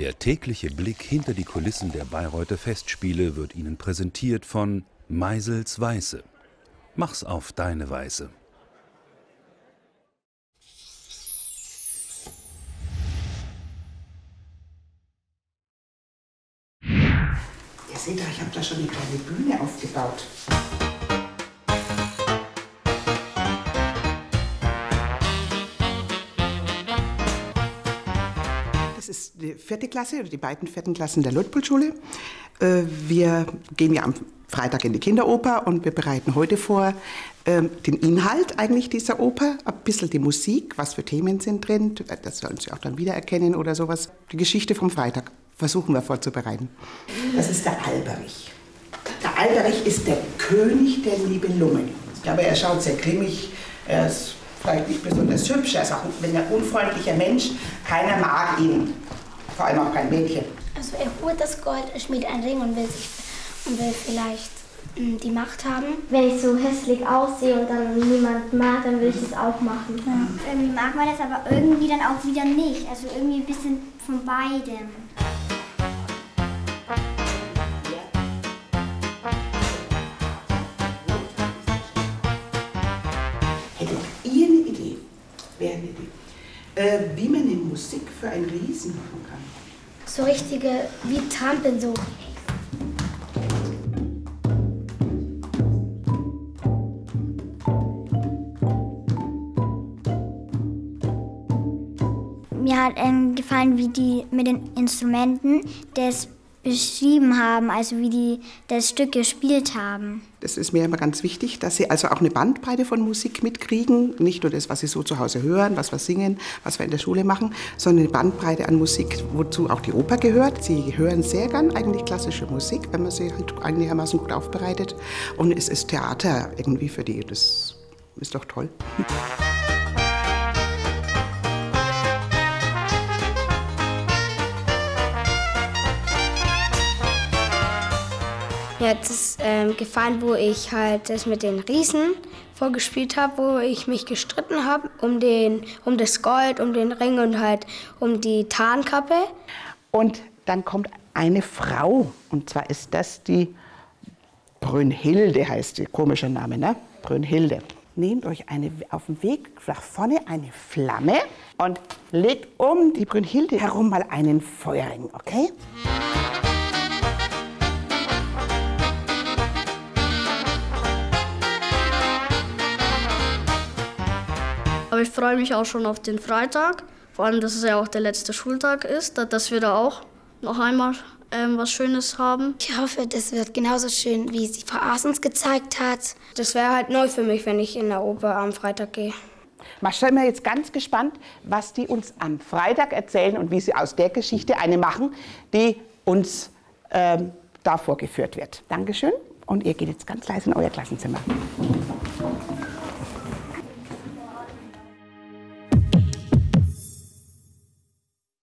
Der tägliche Blick hinter die Kulissen der Bayreuther Festspiele wird Ihnen präsentiert von Meisels Weiße. Mach's auf deine Weise. Ihr seht doch, ich habe da schon eine kleine Bühne aufgebaut. Ist die vierte Klasse oder die beiden vierten Klassen der Ludpolschule. Äh, Wir gehen ja am Freitag in die Kinderoper und wir bereiten heute vor ähm, den Inhalt eigentlich dieser Oper, ein bisschen die Musik, was für Themen sind drin, das sollen Sie auch dann wiedererkennen oder sowas. Die Geschichte vom Freitag versuchen wir vorzubereiten. Das ist der Alberich. Der Alberich ist der König der Nibelungen. Aber er schaut sehr grimmig, er ist vielleicht nicht besonders hübsch, er ist auch ein unfreundlicher Mensch. Keiner mag ihn, vor allem auch kein Mädchen. Also er holt das Gold, er schmiedet einen Ring und will, sich, und will vielleicht mh, die Macht haben. Wenn ich so hässlich aussehe und dann niemand mag, dann will ich das auch machen. Irgendwie mag man das, aber irgendwie dann auch wieder nicht. Also irgendwie ein bisschen von beidem. Wie man eine Musik für einen Riesen machen kann? So richtige, wie Trampeln so. Mir hat ähm, gefallen, wie die mit den Instrumenten das beschrieben haben, also wie die das Stück gespielt haben. Das ist mir immer ganz wichtig, dass sie also auch eine Bandbreite von Musik mitkriegen. Nicht nur das, was sie so zu Hause hören, was wir singen, was wir in der Schule machen, sondern eine Bandbreite an Musik, wozu auch die Oper gehört. Sie hören sehr gern eigentlich klassische Musik, wenn man sie halt einigermaßen gut aufbereitet. Und es ist Theater irgendwie für die. Das ist doch toll. Mir hat es ähm, gefallen, wo ich halt das mit den Riesen vorgespielt habe, wo ich mich gestritten habe um, um das Gold, um den Ring und halt um die Tarnkappe. Und dann kommt eine Frau, und zwar ist das die Brünnhilde, heißt sie, komischer Name, ne? Brünnhilde. Nehmt euch eine, auf dem Weg nach vorne eine Flamme und legt um die Brünnhilde herum mal einen Feuerring, okay? Aber ich freue mich auch schon auf den Freitag. Vor allem, dass es ja auch der letzte Schultag ist, da- dass wir da auch noch einmal ähm, was Schönes haben. Ich hoffe, das wird genauso schön, wie sie Frau Aas uns gezeigt hat. Das wäre halt neu für mich, wenn ich in der Oper am Freitag gehe. Mal sind wir jetzt ganz gespannt, was die uns am Freitag erzählen und wie sie aus der Geschichte eine machen, die uns ähm, da vorgeführt wird. Dankeschön. Und ihr geht jetzt ganz leise in euer Klassenzimmer.